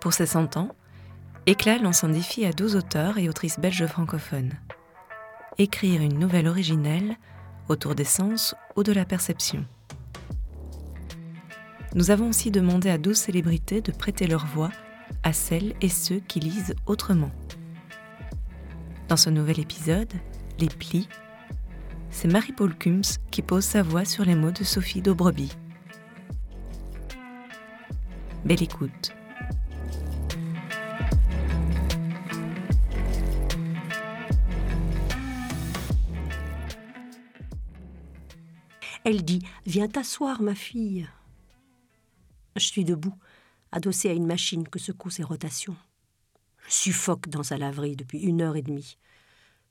Pour ses 100 ans, Éclat lance un défi à 12 auteurs et autrices belges francophones. Écrire une nouvelle originelle autour des sens ou de la perception. Nous avons aussi demandé à 12 célébrités de prêter leur voix à celles et ceux qui lisent autrement. Dans ce nouvel épisode, Les plis, c'est Marie-Paul Kums qui pose sa voix sur les mots de Sophie Dobreby. Belle écoute. Elle dit Viens t'asseoir, ma fille. Je suis debout, adossé à une machine que secoue ses rotations. Je suffoque dans sa laverie depuis une heure et demie.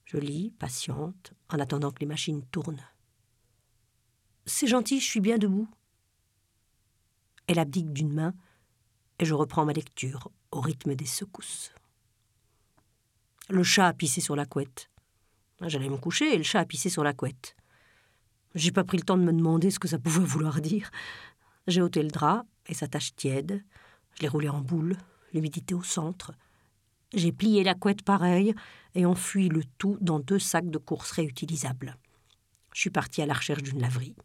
Je lis, patiente, en attendant que les machines tournent. C'est gentil, je suis bien debout. Elle abdique d'une main, et je reprends ma lecture au rythme des secousses. Le chat a pissé sur la couette. J'allais me coucher et le chat a pissé sur la couette. J'ai pas pris le temps de me demander ce que ça pouvait vouloir dire. J'ai ôté le drap et sa tache tiède. Je l'ai roulé en boule, l'humidité au centre. J'ai plié la couette pareil et enfui le tout dans deux sacs de course réutilisables. Je suis parti à la recherche d'une laverie.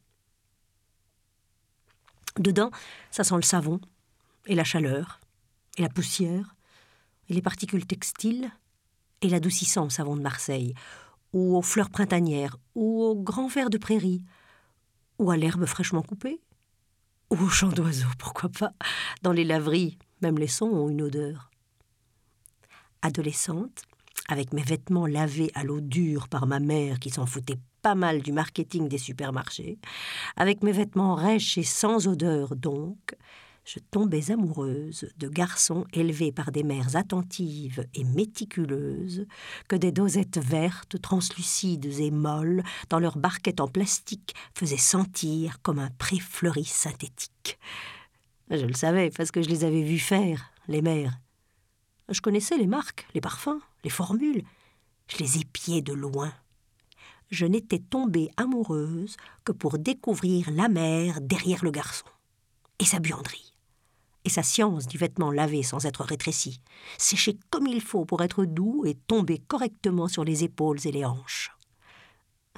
Dedans, ça sent le savon, et la chaleur, et la poussière, et les particules textiles, et l'adoucissant savon de Marseille, ou aux fleurs printanières, ou aux grands vers de prairie, ou à l'herbe fraîchement coupée, ou aux chants d'oiseaux, pourquoi pas. Dans les laveries, même les sons ont une odeur. Adolescente, avec mes vêtements lavés à l'eau dure par ma mère qui s'en foutait pas mal du marketing des supermarchés, avec mes vêtements rêches et sans odeur donc, je tombais amoureuse de garçons élevés par des mères attentives et méticuleuses, que des dosettes vertes, translucides et molles, dans leurs barquettes en plastique, faisaient sentir comme un pré fleuri synthétique. Je le savais parce que je les avais vus faire, les mères. Je connaissais les marques, les parfums, les formules. Je les épiais de loin. Je n'étais tombée amoureuse que pour découvrir la mère derrière le garçon et sa buanderie et sa science du vêtement lavé sans être rétréci, séché comme il faut pour être doux et tomber correctement sur les épaules et les hanches.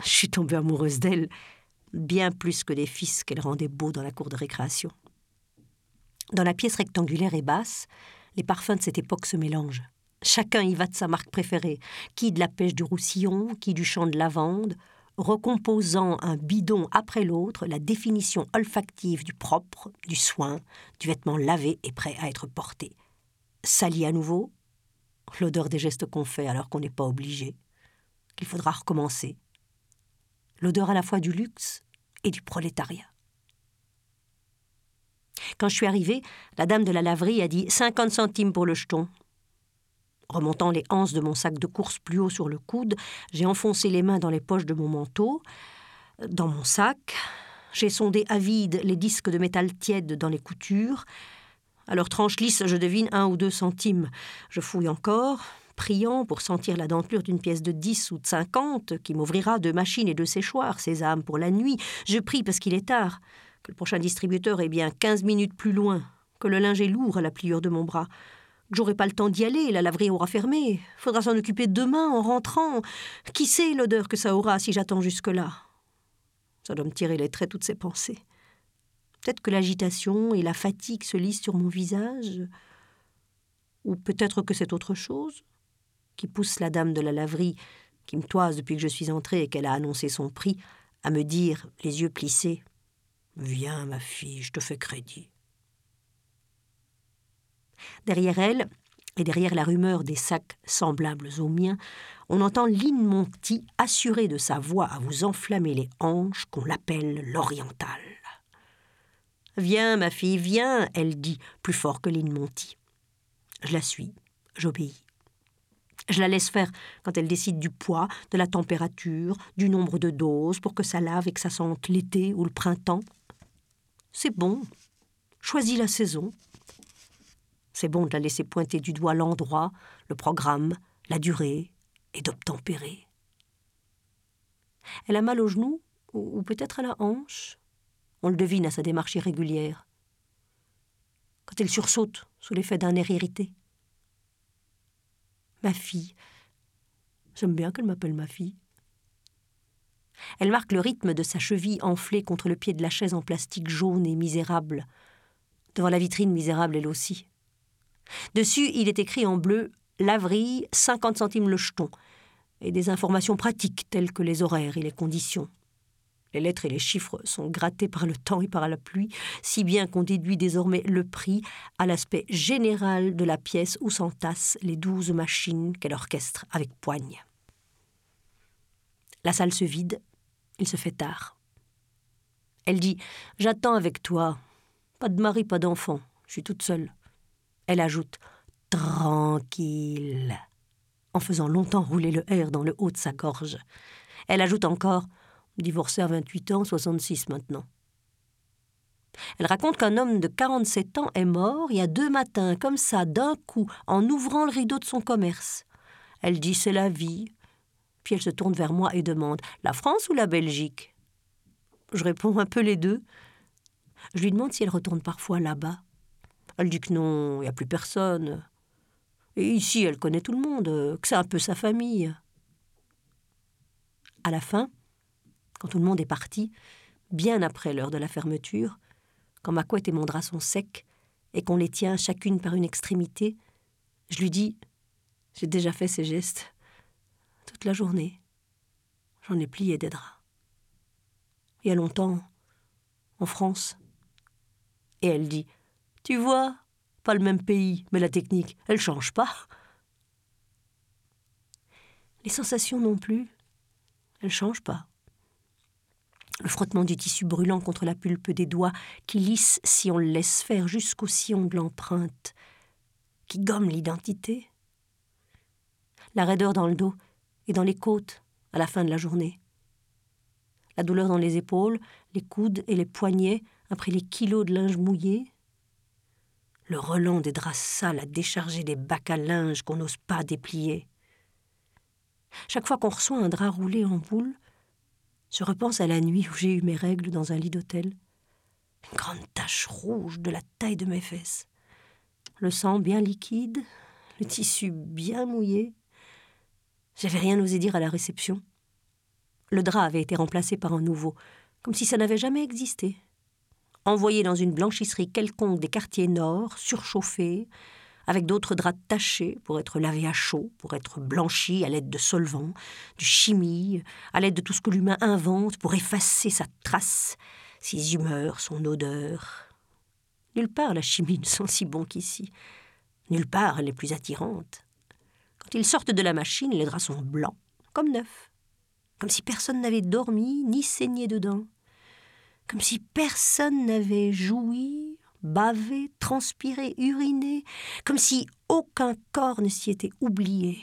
Je suis tombée amoureuse d'elle, bien plus que des fils qu'elle rendait beaux dans la cour de récréation. Dans la pièce rectangulaire et basse, les parfums de cette époque se mélangent. Chacun y va de sa marque préférée, qui de la pêche du roussillon, qui du champ de lavande, recomposant un bidon après l'autre la définition olfactive du propre, du soin, du vêtement lavé et prêt à être porté. Sali à nouveau, l'odeur des gestes qu'on fait alors qu'on n'est pas obligé, qu'il faudra recommencer. L'odeur à la fois du luxe et du prolétariat. Quand je suis arrivée, la dame de la laverie a dit cinquante centimes pour le jeton. Remontant les anses de mon sac de course plus haut sur le coude, j'ai enfoncé les mains dans les poches de mon manteau. Dans mon sac, j'ai sondé à vide les disques de métal tiède dans les coutures. À leur tranche lisse, je devine un ou deux centimes. Je fouille encore, priant pour sentir la dentelure d'une pièce de dix ou de cinquante qui m'ouvrira de machines et de séchoirs, sésame pour la nuit. Je prie parce qu'il est tard, que le prochain distributeur est bien quinze minutes plus loin, que le linge est lourd à la pliure de mon bras. J'aurai pas le temps d'y aller, la laverie aura fermé. Faudra s'en occuper demain en rentrant. Qui sait l'odeur que ça aura si j'attends jusque-là? Ça doit me tirer les traits toutes ces pensées. Peut-être que l'agitation et la fatigue se lisent sur mon visage. Ou peut-être que c'est autre chose qui pousse la dame de la laverie, qui me toise depuis que je suis entrée et qu'elle a annoncé son prix, à me dire, les yeux plissés Viens, ma fille, je te fais crédit. Derrière elle, et derrière la rumeur des sacs semblables aux miens, on entend Lynn Monty assurer de sa voix à vous enflammer les hanches qu'on l'appelle l'oriental. Viens, ma fille, viens, elle dit, plus fort que Lynn Monty. Je la suis, j'obéis. Je la laisse faire quand elle décide du poids, de la température, du nombre de doses pour que ça lave et que ça sente l'été ou le printemps. C'est bon. Choisis la saison. C'est bon de la laisser pointer du doigt l'endroit, le programme, la durée, et d'obtempérer. Elle a mal au genou, ou peut-être à la hanche? On le devine à sa démarche irrégulière. Quand elle sursaute, sous l'effet d'un air irrité. Ma fille. J'aime bien qu'elle m'appelle ma fille. Elle marque le rythme de sa cheville enflée contre le pied de la chaise en plastique jaune et misérable, devant la vitrine misérable elle aussi. Dessus, il est écrit en bleu Laverie, 50 centimes le jeton, et des informations pratiques telles que les horaires et les conditions. Les lettres et les chiffres sont grattés par le temps et par la pluie, si bien qu'on déduit désormais le prix à l'aspect général de la pièce où s'entassent les douze machines qu'elle orchestre avec poigne. La salle se vide, il se fait tard. Elle dit J'attends avec toi. Pas de mari, pas d'enfant. Je suis toute seule. Elle ajoute Tranquille, en faisant longtemps rouler le R dans le haut de sa gorge. Elle ajoute encore Divorcée à 28 ans, 66 maintenant. Elle raconte qu'un homme de 47 ans est mort il y a deux matins, comme ça, d'un coup, en ouvrant le rideau de son commerce. Elle dit C'est la vie. Puis elle se tourne vers moi et demande La France ou la Belgique? Je réponds un peu les deux. Je lui demande si elle retourne parfois là-bas. Elle dit que non, il n'y a plus personne. Et ici, elle connaît tout le monde, que c'est un peu sa famille. À la fin, quand tout le monde est parti, bien après l'heure de la fermeture, quand ma couette et mon drap sont secs, et qu'on les tient chacune par une extrémité, je lui dis J'ai déjà fait ces gestes. Toute la journée. J'en ai plié des draps. Il y a longtemps, en France. Et elle dit Tu vois, pas le même pays, mais la technique, elle change pas. Les sensations non plus, elles changent pas le frottement du tissu brûlant contre la pulpe des doigts, qui lisse si on le laisse faire jusqu'au sillon de l'empreinte, qui gomme l'identité. La raideur dans le dos et dans les côtes à la fin de la journée. La douleur dans les épaules, les coudes et les poignets après les kilos de linge mouillé. Le relent des draps sales à décharger des bacs à linge qu'on n'ose pas déplier. Chaque fois qu'on reçoit un drap roulé en boule, je repense à la nuit où j'ai eu mes règles dans un lit d'hôtel. Une grande tache rouge de la taille de mes fesses. Le sang bien liquide, le tissu bien mouillé. J'avais rien osé dire à la réception. Le drap avait été remplacé par un nouveau, comme si ça n'avait jamais existé. Envoyé dans une blanchisserie quelconque des quartiers nord, surchauffé, avec d'autres draps tachés pour être lavés à chaud, pour être blanchis à l'aide de solvants, de chimie, à l'aide de tout ce que l'humain invente pour effacer sa trace, ses humeurs, son odeur. Nulle part la chimie ne sent si bon qu'ici. Nulle part elle est plus attirante. Quand ils sortent de la machine, les draps sont blancs, comme neufs, comme si personne n'avait dormi ni saigné dedans, comme si personne n'avait joui bavé, transpiré, uriné, comme si aucun corps ne s'y était oublié.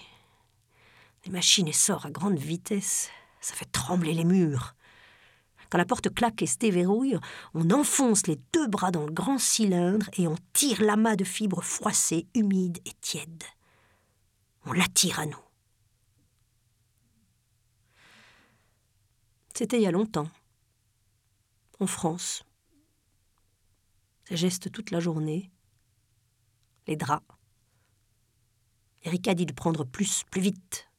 Les machines sortent à grande vitesse, ça fait trembler les murs. Quand la porte claque et se déverrouille, on enfonce les deux bras dans le grand cylindre et on tire l'amas de fibres froissées, humides et tièdes. On l'attire à nous. C'était il y a longtemps, en France ses gestes toute la journée, les draps. Erika dit de prendre plus, plus vite.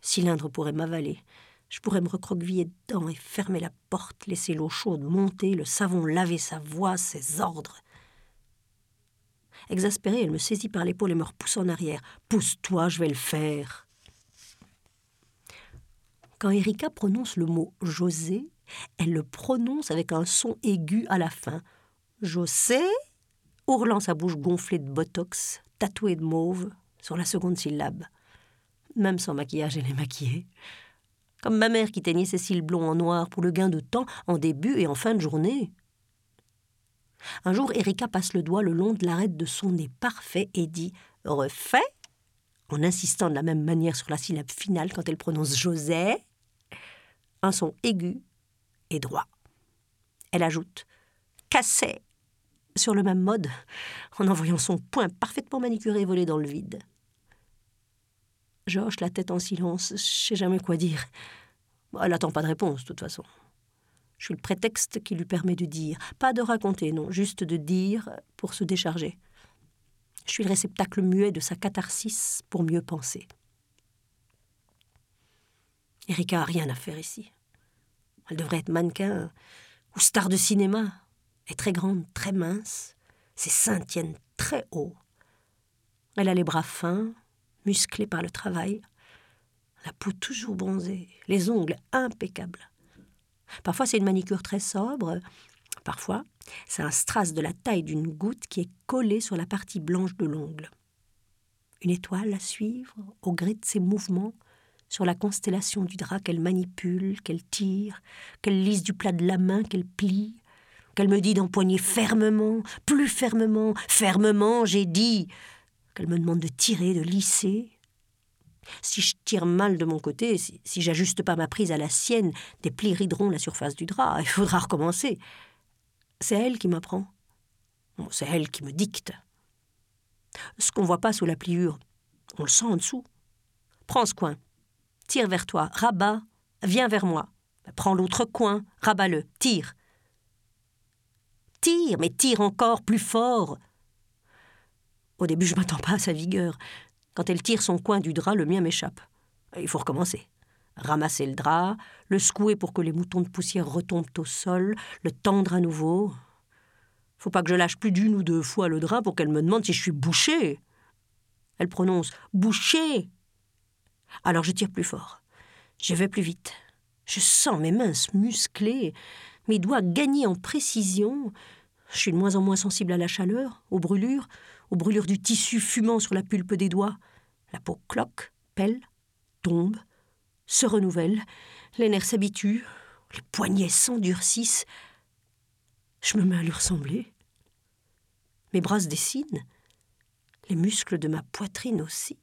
Le cylindre pourrait m'avaler. Je pourrais me recroqueviller dedans et fermer la porte, laisser l'eau chaude monter, le savon laver sa voix, ses ordres. Exaspérée, elle me saisit par l'épaule et me repousse en arrière. Pousse-toi, je vais le faire. Quand Erika prononce le mot José, elle le prononce avec un son aigu à la fin. José, ourlant sa bouche gonflée de botox, tatouée de mauve, sur la seconde syllabe. Même sans maquillage, elle est maquillée. Comme ma mère qui teignait ses cils blonds en noir pour le gain de temps en début et en fin de journée. Un jour, Erika passe le doigt le long de l'arête de son nez parfait et dit Refait en insistant de la même manière sur la syllabe finale quand elle prononce José. Un son aigu et droit. Elle ajoute Cassé sur le même mode, en envoyant son poing parfaitement manicuré voler dans le vide. Je la tête en silence, je sais jamais quoi dire. Elle n'attend pas de réponse, de toute façon. Je suis le prétexte qui lui permet de dire. Pas de raconter, non, juste de dire pour se décharger. Je suis le réceptacle muet de sa catharsis pour mieux penser. Erika a rien à faire ici. Elle devrait être mannequin ou star de cinéma. Elle est très grande, très mince. Ses seins tiennent très haut. Elle a les bras fins, musclés par le travail, la peau toujours bronzée, les ongles impeccables. Parfois c'est une manicure très sobre, parfois c'est un strass de la taille d'une goutte qui est collé sur la partie blanche de l'ongle. Une étoile à suivre, au gré de ses mouvements, sur la constellation du drap qu'elle manipule, qu'elle tire, qu'elle lisse du plat de la main, qu'elle plie, qu'elle me dit d'empoigner fermement, plus fermement, fermement, j'ai dit, qu'elle me demande de tirer, de lisser. Si je tire mal de mon côté, si, si j'ajuste pas ma prise à la sienne, des plis rideront la surface du drap, il faudra recommencer. C'est elle qui m'apprend. C'est elle qui me dicte. Ce qu'on voit pas sous la pliure, on le sent en dessous. Prends ce coin, tire vers toi, rabat, viens vers moi. Prends l'autre coin, rabats-le, tire. Tire, mais tire encore plus fort. Au début, je m'attends pas à sa vigueur. Quand elle tire son coin du drap, le mien m'échappe. Il faut recommencer. Ramasser le drap, le secouer pour que les moutons de poussière retombent au sol, le tendre à nouveau. Faut pas que je lâche plus d'une ou deux fois le drap pour qu'elle me demande si je suis bouché. Elle prononce bouché. Alors je tire plus fort. Je vais plus vite. Je sens mes mains se muscler, mes doigts gagner en précision. Je suis de moins en moins sensible à la chaleur, aux brûlures, aux brûlures du tissu fumant sur la pulpe des doigts. La peau cloque, pèle, tombe, se renouvelle, les nerfs s'habituent, les poignets s'endurcissent. Je me mets à lui ressembler. Mes bras se dessinent, les muscles de ma poitrine aussi.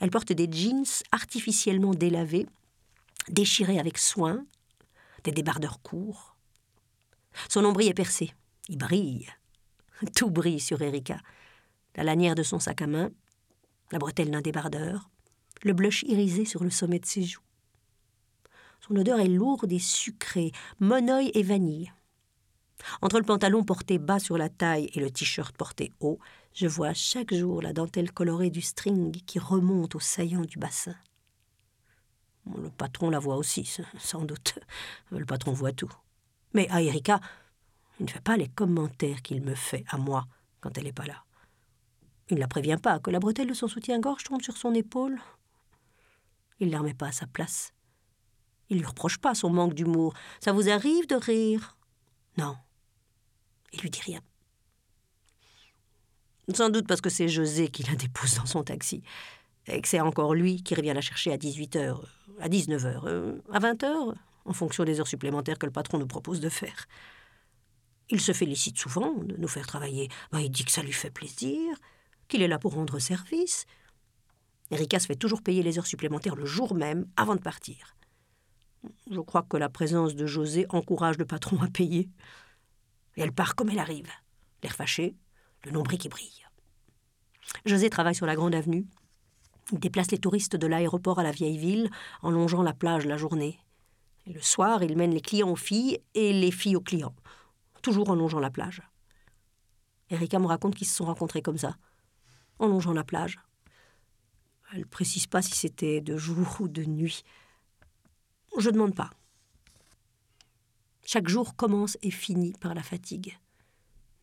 Elle porte des jeans artificiellement délavés, déchirés avec soin, des débardeurs courts. Son nombril est percé. Il brille. Tout brille sur Erika. La lanière de son sac à main, la bretelle d'un débardeur, le blush irisé sur le sommet de ses joues. Son odeur est lourde et sucrée, monoï et vanille. Entre le pantalon porté bas sur la taille et le t-shirt porté haut, je vois chaque jour la dentelle colorée du string qui remonte au saillant du bassin. Le patron la voit aussi, sans doute. Le patron voit tout. Mais à Erika, il ne fait pas les commentaires qu'il me fait à moi quand elle n'est pas là. Il ne la prévient pas que la bretelle de son soutien-gorge tombe sur son épaule. Il ne la remet pas à sa place. Il ne lui reproche pas son manque d'humour. Ça vous arrive de rire? Non. Il lui dit rien. Sans doute parce que c'est José qui la dépose dans son taxi. Et que c'est encore lui qui revient la chercher à 18h, à 19h, euh, à 20h, en fonction des heures supplémentaires que le patron nous propose de faire. Il se félicite souvent de nous faire travailler. Ben, il dit que ça lui fait plaisir, qu'il est là pour rendre service. Erika se fait toujours payer les heures supplémentaires le jour même, avant de partir. Je crois que la présence de José encourage le patron à payer. Et elle part comme elle arrive, l'air fâché, le nombril qui brille. José travaille sur la grande avenue. Il déplace les touristes de l'aéroport à la vieille ville en longeant la plage la journée. Le soir, il mène les clients aux filles et les filles aux clients toujours en longeant la plage. Erika me raconte qu'ils se sont rencontrés comme ça, en longeant la plage. Elle précise pas si c'était de jour ou de nuit. Je ne demande pas. Chaque jour commence et finit par la fatigue.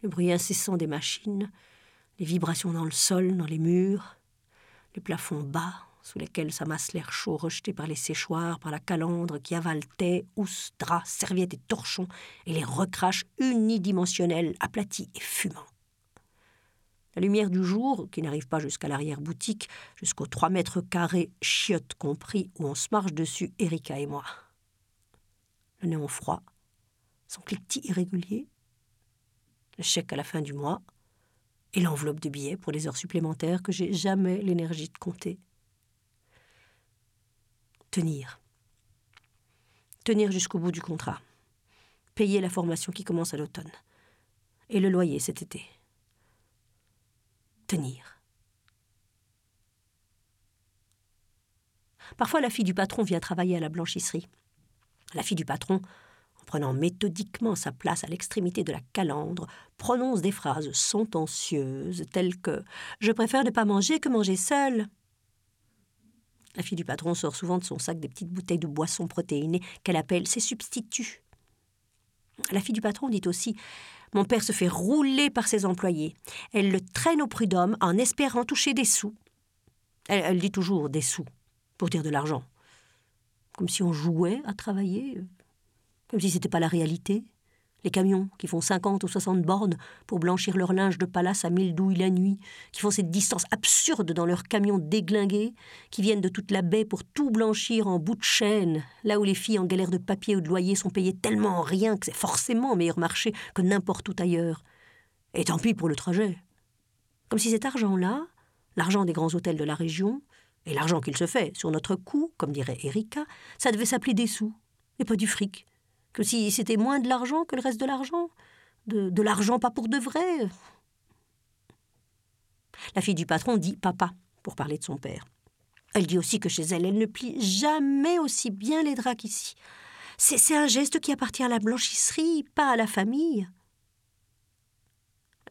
Le bruit incessant des machines, les vibrations dans le sol, dans les murs, le plafond bas, sous lesquels s'amasse l'air chaud rejeté par les séchoirs, par la calandre qui avale thé, housse, draps, serviettes et torchons et les recrache unidimensionnels, aplatis et fumants. La lumière du jour, qui n'arrive pas jusqu'à l'arrière-boutique, jusqu'aux trois mètres carrés, chiottes compris, où on se marche dessus, Erika et moi. Le néon froid, son cliquetis irrégulier, le chèque à la fin du mois, et l'enveloppe de billets pour les heures supplémentaires que j'ai jamais l'énergie de compter tenir. Tenir jusqu'au bout du contrat. Payer la formation qui commence à l'automne. Et le loyer cet été. Tenir. Parfois, la fille du patron vient travailler à la blanchisserie. La fille du patron, prenant méthodiquement sa place à l'extrémité de la calandre, prononce des phrases sentencieuses telles que Je préfère ne pas manger que manger seul. La fille du patron sort souvent de son sac des petites bouteilles de boissons protéinées qu'elle appelle ses substituts. La fille du patron dit aussi Mon père se fait rouler par ses employés. Elle le traîne au prud'homme en espérant toucher des sous. Elle, elle dit toujours des sous, pour dire de l'argent. Comme si on jouait à travailler, comme si c'était pas la réalité. Les camions qui font 50 ou 60 bornes pour blanchir leur linge de palace à mille douilles la nuit, qui font cette distance absurde dans leurs camions déglingués, qui viennent de toute la baie pour tout blanchir en bout de chaîne, là où les filles en galère de papier ou de loyer sont payées tellement rien que c'est forcément meilleur marché que n'importe où ailleurs. Et tant pis pour le trajet. Comme si cet argent-là, l'argent des grands hôtels de la région, et l'argent qu'il se fait sur notre cou, comme dirait Erika, ça devait s'appeler des sous, et pas du fric que si c'était moins de l'argent que le reste de l'argent, de, l'argent pas pour de vrai. La fille du patron dit papa pour parler de son père. Elle dit aussi que chez elle, elle ne plie jamais aussi bien les draps qu'ici. C'est un geste qui appartient à la blanchisserie, pas à la famille.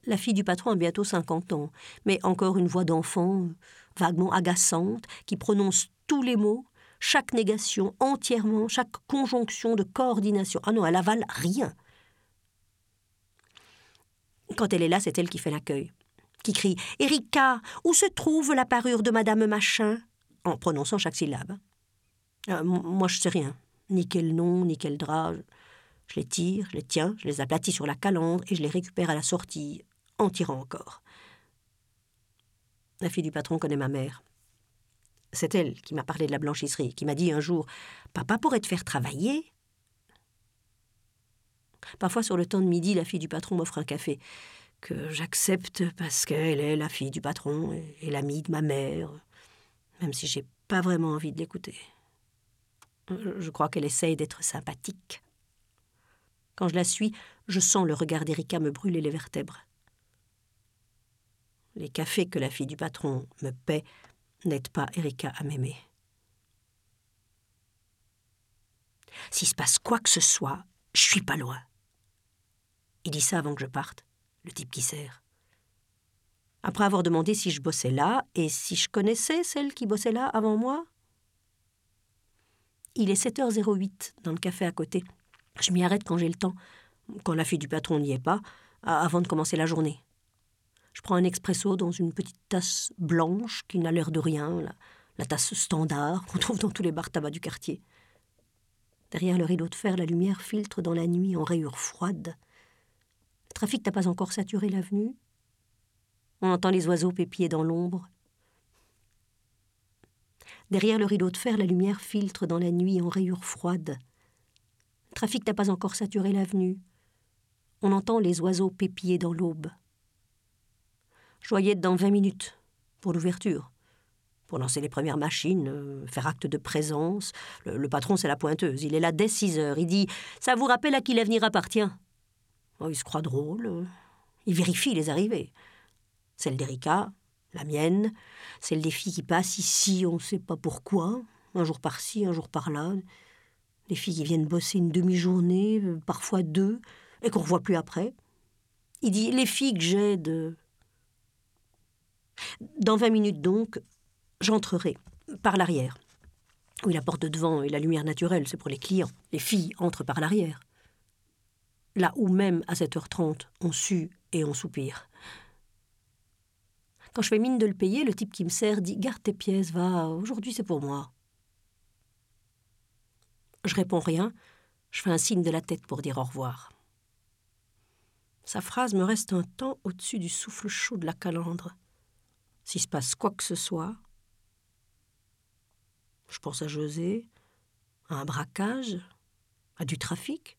La fille du patron a bientôt cinquante ans, mais encore une voix d'enfant, vaguement agaçante, qui prononce tous les mots, chaque négation entièrement, chaque conjonction de coordination. Ah non, elle avale rien. Quand elle est là, c'est elle qui fait l'accueil, qui crie Erika, où se trouve la parure de Madame Machin? En prononçant chaque syllabe. Euh, moi, je sais rien, ni quel nom, ni quel drap. Je les tire, je les tiens, je les aplatis sur la calandre et je les récupère à la sortie, en tirant encore. La fille du patron connaît ma mère. C'est elle qui m'a parlé de la blanchisserie, qui m'a dit un jour Papa pourrait te faire travailler? Parfois, sur le temps de midi, la fille du patron m'offre un café, que j'accepte parce qu'elle est la fille du patron et l'amie de ma mère, même si j'ai pas vraiment envie de l'écouter. Je crois qu'elle essaye d'être sympathique. Quand je la suis, je sens le regard d'Erika me brûler les vertèbres. Les cafés que la fille du patron me paie N'aide pas Erika à m'aimer. S'il se passe quoi que ce soit, je suis pas loin. Il dit ça avant que je parte, le type qui sert. Après avoir demandé si je bossais là et si je connaissais celle qui bossait là avant moi. Il est 7h08 dans le café à côté. Je m'y arrête quand j'ai le temps, quand la fille du patron n'y est pas, avant de commencer la journée. Je prends un expresso dans une petite tasse blanche qui n'a l'air de rien, la, tasse standard qu'on trouve dans tous les bars tabac du quartier. Derrière le rideau de fer, la lumière filtre dans la nuit en rayures froides. Le trafic n'a pas encore saturé l'avenue? On entend les oiseaux pépiller dans l'ombre. Derrière le rideau de fer, la lumière filtre dans la nuit en rayures froides. Le trafic n'a pas encore saturé l'avenue. On entend les oiseaux pépiller dans l'aube. Je dans vingt minutes pour l'ouverture. Pour lancer les premières machines, euh, faire acte de présence. Le, patron, c'est la pointeuse. Il est là dès six heures. Il dit Ça vous rappelle à qui l'avenir appartient? Oh, Il se croit drôle. Il vérifie les arrivées. Celle d'Erika, la mienne, celle des filles qui passent ici, on ne sait pas pourquoi, un jour par-ci, un jour par-là. Les filles qui viennent bosser une demi-journée, euh, parfois deux, et qu'on ne revoit plus après. Il dit Les filles que j'aide, dans vingt minutes donc, j'entrerai par l'arrière. Oui, la porte de devant et la lumière naturelle, c'est pour les clients. Les filles entrent par l'arrière. Là où même à 7h30, on sue et on soupire. Quand je fais mine de le payer, le type qui me sert dit Garde tes pièces, va, aujourd'hui c'est pour moi. Je réponds rien, je fais un signe de la tête pour dire au revoir. Sa phrase me reste un temps au-dessus du souffle chaud de la calandre s'il se passe quoi que ce soit, je pense à José, à un braquage, à du trafic.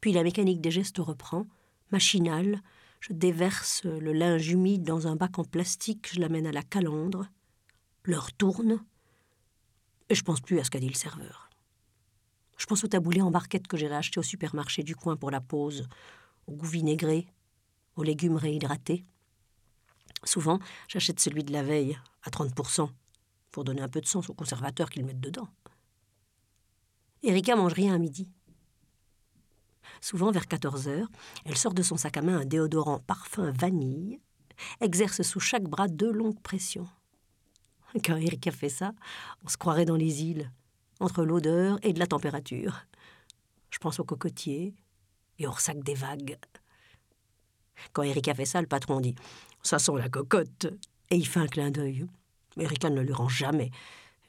Puis la mécanique des gestes reprend, machinale, je déverse le linge humide dans un bac en plastique, je l'amène à la calandre, l'heure tourne, et je pense plus à ce qu'a dit le serveur. Je pense au taboulé en barquette que j'ai acheté au supermarché du coin pour la pause, au goût vinaigré, aux légumes réhydratés. Souvent, j'achète celui de la veille, à 30%, pour donner un peu de sens aux conservateurs qu'ils mettent dedans. Erika mange rien à midi. Souvent, vers 14 heures, elle sort de son sac à main un déodorant parfum vanille, exerce sous chaque bras deux longues pressions. Quand Erika fait ça, on se croirait dans les îles, entre l'odeur et de la température. Je pense aux cocotiers et au sac des vagues. Quand Erika fait ça, le patron dit Ça sent la cocotte et il fait un clin d'œil. Erika ne le lui rend jamais.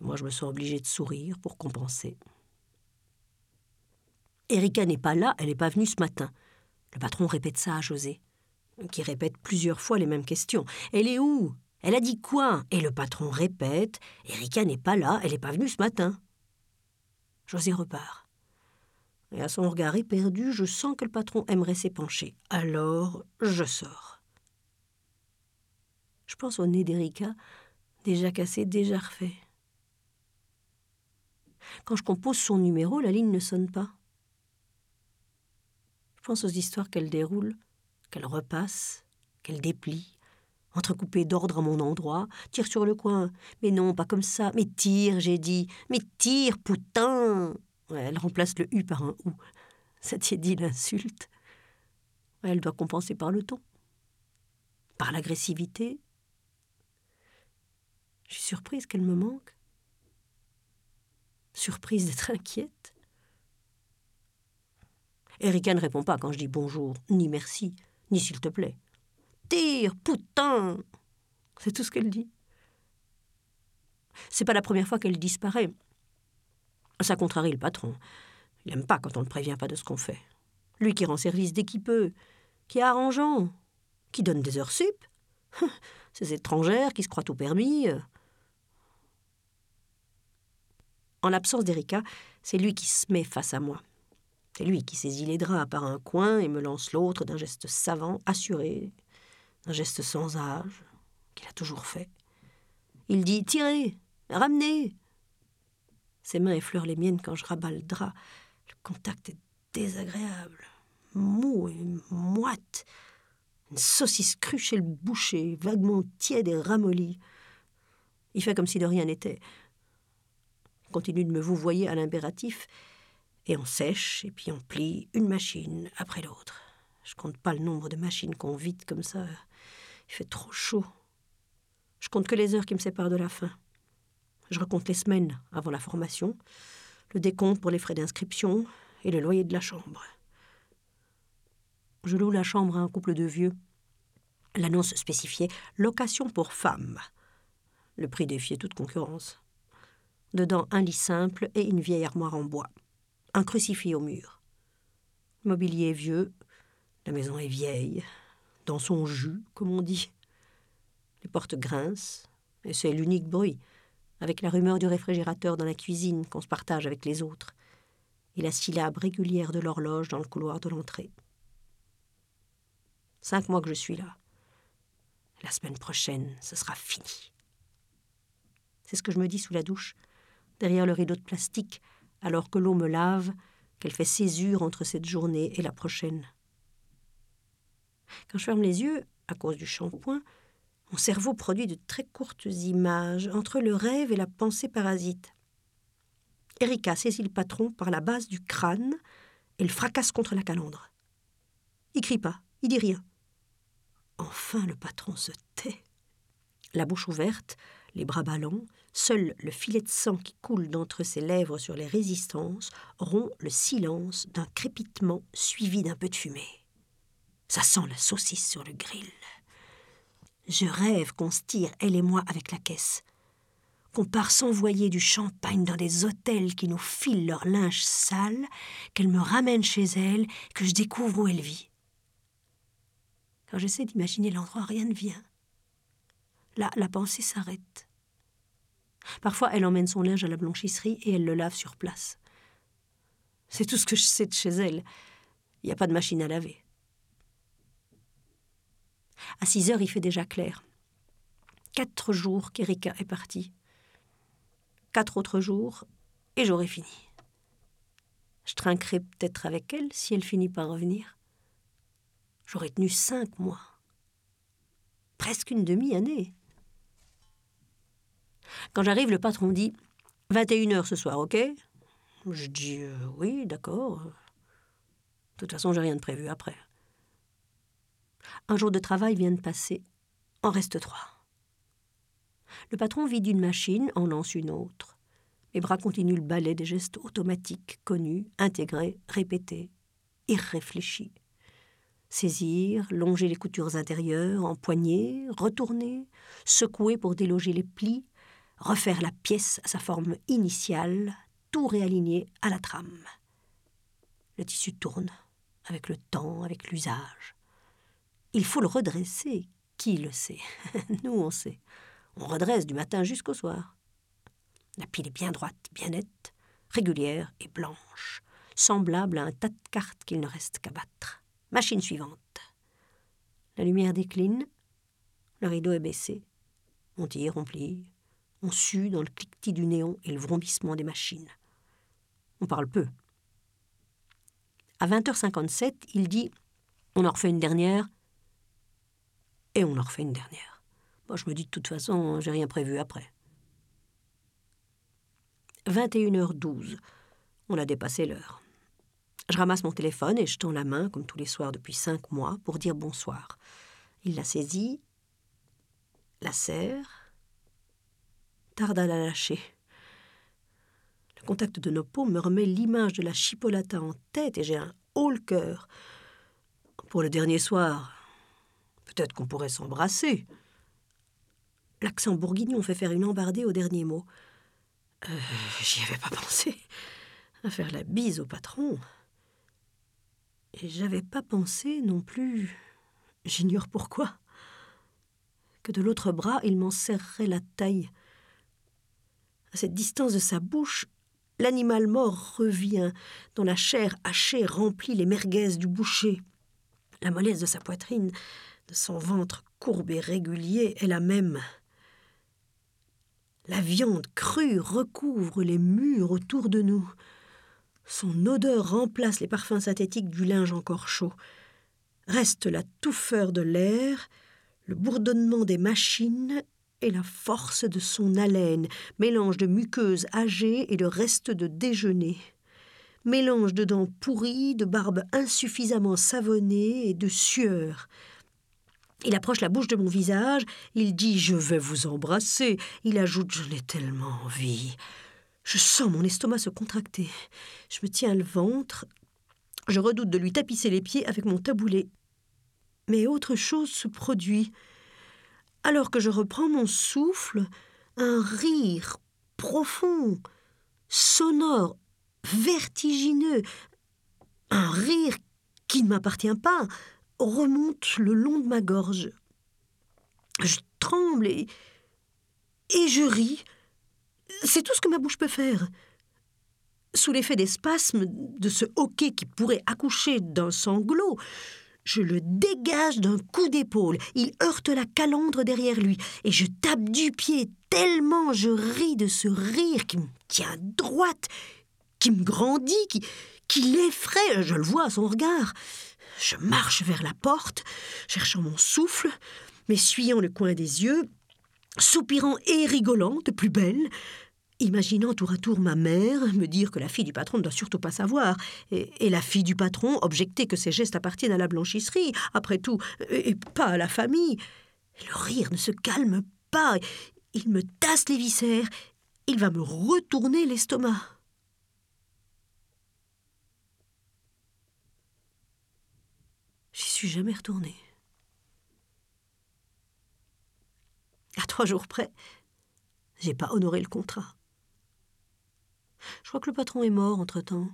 moi, je me sens obligée de sourire pour compenser. Erika n'est pas là, elle n'est pas venue ce matin. Le patron répète ça à José, qui répète plusieurs fois les mêmes questions. Elle est où? Elle a dit quoi? Et le patron répète Erika n'est pas là, elle n'est pas venue ce matin. José repart. Et à son regard éperdu, je sens que le patron aimerait s'épancher. Alors, je sors. Je pense au nez d'Erika, déjà cassé, déjà refait. Quand je compose son numéro, la ligne ne sonne pas. Je pense aux histoires qu'elle déroule, qu'elle repasse, qu'elle déplie, entrecoupée d'ordre à mon endroit. Tire sur le coin. Mais non, pas comme ça. Mais tire, j'ai dit. Mais tire, putain Elle remplace le U par un OU. Ça dit l'insulte. Elle doit compenser par le ton, par l'agressivité, je suis surprise qu'elle me manque. Surprise d'être inquiète. Erika ne répond pas quand je dis bonjour, ni merci, ni s'il te plaît. Tire, putain C'est tout ce qu'elle dit. C'est pas la première fois qu'elle disparaît. Ça contrarie le patron. Il n'aime pas quand on ne prévient pas de ce qu'on fait. Lui qui rend service dès qu'il peut, qui est arrangeant, qui donne des heures sup. Ces étrangères qui se croient au permis. En l'absence d'Erika, c'est lui qui se met face à moi. C'est lui qui saisit les draps par un coin et me lance l'autre d'un geste savant, assuré, d'un geste sans âge, qu'il a toujours fait. Il dit Tirez Ramenez Ses mains effleurent les miennes quand je rabats le drap. Le contact est désagréable, mou et moite. Une saucisse crue chez le boucher, vaguement tiède et ramollie. Il fait comme si de rien n'était continue de me vouvoyer à l'impératif, et on sèche, et puis on plie une machine après l'autre. Je compte pas le nombre de machines qu'on vide comme ça. Il fait trop chaud. Je compte que les heures qui me séparent de la fin. Je recompte les semaines avant la formation, le décompte pour les frais d'inscription et le loyer de la chambre. Je loue la chambre à un couple de vieux. L'annonce spécifiait location pour femmes. Le prix défiait toute concurrence. Dedans un lit simple et une vieille armoire en bois. Un crucifix au mur. Le mobilier est vieux, la maison est vieille, dans son jus, comme on dit. Les portes grincent, et c'est l'unique bruit, avec la rumeur du réfrigérateur dans la cuisine qu'on se partage avec les autres, et la syllabe régulière de l'horloge dans le couloir de l'entrée. Cinq mois que je suis là. La semaine prochaine, ce sera fini. C'est ce que je me dis sous la douche, derrière le rideau de plastique, alors que l'eau me lave, qu'elle fait césure entre cette journée et la prochaine. Quand je ferme les yeux, à cause du shampoing, mon cerveau produit de très courtes images entre le rêve et la pensée parasite. Erika saisit le patron par la base du crâne et le fracasse contre la calandre. Il crie pas, il dit rien. Enfin le patron se tait. La bouche ouverte, les bras ballants, seul le filet de sang qui coule d'entre ses lèvres sur les résistances rompt le silence d'un crépitement suivi d'un peu de fumée. Ça sent la saucisse sur le grill. Je rêve qu'on se tire, elle et moi, avec la caisse. Qu'on part s'envoyer du champagne dans des hôtels qui nous filent leur linge sale, qu'elle me ramène chez elle, que je découvre où elle vit. Quand j'essaie d'imaginer l'endroit, rien ne vient. Là, la pensée s'arrête. Parfois, elle emmène son linge à la blanchisserie et elle le lave sur place. C'est tout ce que je sais de chez elle. Il n'y a pas de machine à laver. À six heures, il fait déjà clair. Quatre jours qu'Erika est partie. Quatre autres jours, et j'aurai fini. Je trinquerai peut-être avec elle si elle finit par revenir. J'aurais tenu cinq mois. Presque une demi-année. Quand j'arrive, le patron dit 21 heures ce soir, ok? Je dis euh, oui, d'accord. toute façon, j'ai rien de prévu après. Un jour de travail vient de passer. En reste trois. Le patron vide une machine, en lance une autre. Mes bras continuent le balai des gestes automatiques, connus, intégrés, répétés, irréfléchis. Saisir, longer les coutures intérieures, empoigner, retourner, secouer pour déloger les plis, refaire la pièce à sa forme initiale, tout réaligner à la trame. Le tissu tourne, avec le temps, avec l'usage. Il faut le redresser. Qui le sait? Nous, on sait. On redresse du matin jusqu'au soir. La pile est bien droite, bien nette, régulière et blanche, semblable à un tas de cartes qu'il ne reste qu'à battre. Machine suivante. La lumière décline, le rideau est baissé. On tire, on plie, dans le cliquetis du néon et le vrombissement des machines. On parle peu. À 20h57, il dit On en refait une dernière. Et on en refait une dernière. Je me dis de toute façon, j'ai rien prévu après. 21h12. On a dépassé l'heure. Je ramasse mon téléphone et je tends la main, comme tous les soirs depuis cinq mois, pour dire bonsoir. Il la saisit, la serre, tarde à la lâcher. Le contact de nos peaux me remet l'image de la chipolata en tête et j'ai un haut le cœur. Pour le dernier soir, peut-être qu'on pourrait s'embrasser. L'accent bourguignon fait faire une embardée au dernier mot. Euh, J'y avais pas pensé. À faire la bise au patron. Et j'avais pas pensé non plus, j'ignore pourquoi, que de l'autre bras il m'en serrerait la taille. À cette distance de sa bouche, l'animal mort revient, dont la chair hachée remplit les merguez du boucher. La mollesse de sa poitrine, de son ventre courbe et régulier, est la même. La viande crue recouvre les murs autour de nous. Son odeur remplace les parfums synthétiques du linge encore chaud. Reste la touffeur de l'air, le bourdonnement des machines et la force de son haleine, mélange de muqueuses âgées et de restes de déjeuner. Mélange de dents pourries, de barbe insuffisamment savonnée et de sueur. Il approche la bouche de mon visage, il dit Je vais vous embrasser. Il ajoute J'en ai tellement envie. Je sens mon estomac se contracter. Je me tiens le ventre. Je redoute de lui tapisser les pieds avec mon taboulet. Mais autre chose se produit. Alors que je reprends mon souffle, un rire profond, sonore, vertigineux, un rire qui ne m'appartient pas, remonte le long de ma gorge. Je tremble et, et je ris. C'est tout ce que ma bouche peut faire. Sous l'effet des spasmes de ce hoquet qui pourrait accoucher d'un sanglot, je le dégage d'un coup d'épaule. Il heurte la calandre derrière lui et je tape du pied tellement je ris de ce rire qui me tient droite, qui me grandit, qui, qui l'effraie. Je le vois à son regard. Je marche vers la porte, cherchant mon souffle, m'essuyant le coin des yeux, soupirant et rigolant de plus belle, imaginant tour à tour ma mère me dire que la fille du patron ne doit surtout pas savoir, et, la fille du patron objecter que ses gestes appartiennent à la blanchisserie, après tout, et, et pas à la famille. Le rire ne se calme pas, il me tasse les viscères, il va me retourner l'estomac. J'y suis jamais retournée. À trois jours près, j'ai pas honoré le contrat. Je crois que le patron est mort entre-temps.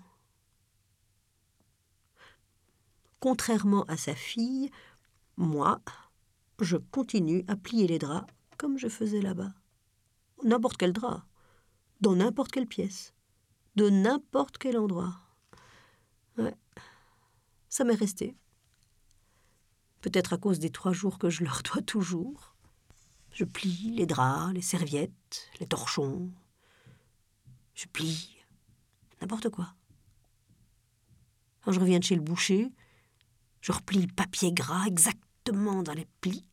Contrairement à sa fille, moi, je continue à plier les draps comme je faisais là-bas. N'importe quel drap, dans n'importe quelle pièce, de n'importe quel endroit. Ouais, ça m'est resté peut-être à cause des trois jours que je leur dois toujours. Je plie les draps, les serviettes, les torchons. Je plie n'importe quoi. Quand je reviens de chez le boucher, je replie le papier gras exactement dans les plis,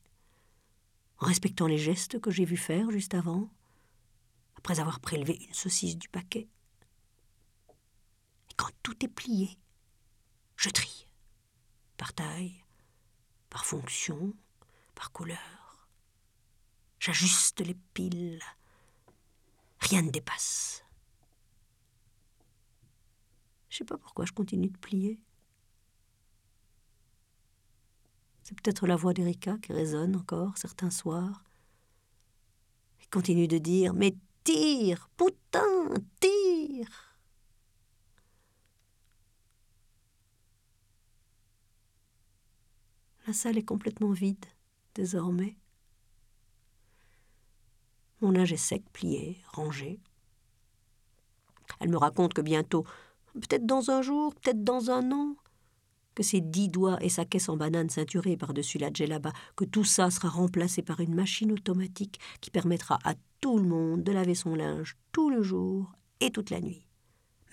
en respectant les gestes que j'ai vu faire juste avant, après avoir prélevé une saucisse du paquet. Et quand tout est plié, je trie. par taille, par fonction, par couleur. J'ajuste les piles. Rien ne dépasse. Je sais pas pourquoi je continue de plier. C'est peut-être la voix d'Erika qui résonne encore certains soirs. Il continue de dire Mais tire, putain, tire La salle est complètement vide, désormais. Mon linge est sec, plié, rangé. Elle me raconte que bientôt, peut-être dans un jour, peut-être dans un an, que ses dix doigts et sa caisse en banane ceinturée par-dessus la djellaba, que tout ça sera remplacé par une machine automatique qui permettra à tout le monde de laver son linge tout le jour et toute la nuit.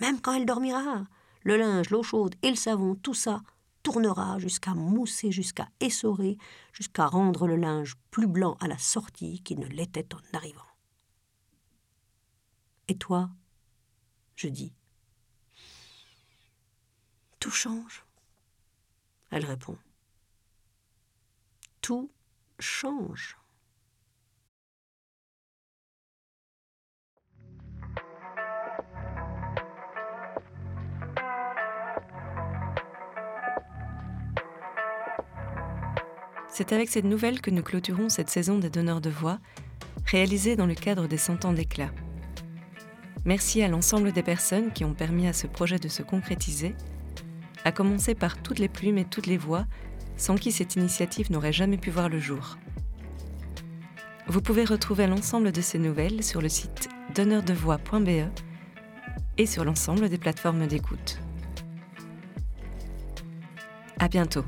Même quand elle dormira, le linge, l'eau chaude et le savon, tout ça tournera jusqu'à mousser, jusqu'à essorer, jusqu'à rendre le linge plus blanc à la sortie qu'il ne l'était en arrivant. Et toi? Je dis. Change. Elle répond. Tout change. C'est avec cette nouvelle que nous clôturons cette saison des donneurs de voix, réalisée dans le cadre des Cent ans d'éclat. Merci à l'ensemble des personnes qui ont permis à ce projet de se concrétiser, à commencer par toutes les plumes et toutes les voix, sans qui cette initiative n'aurait jamais pu voir le jour. Vous pouvez retrouver l'ensemble de ces nouvelles sur le site donneurdevoix.be et sur l'ensemble des plateformes d'écoute. À bientôt.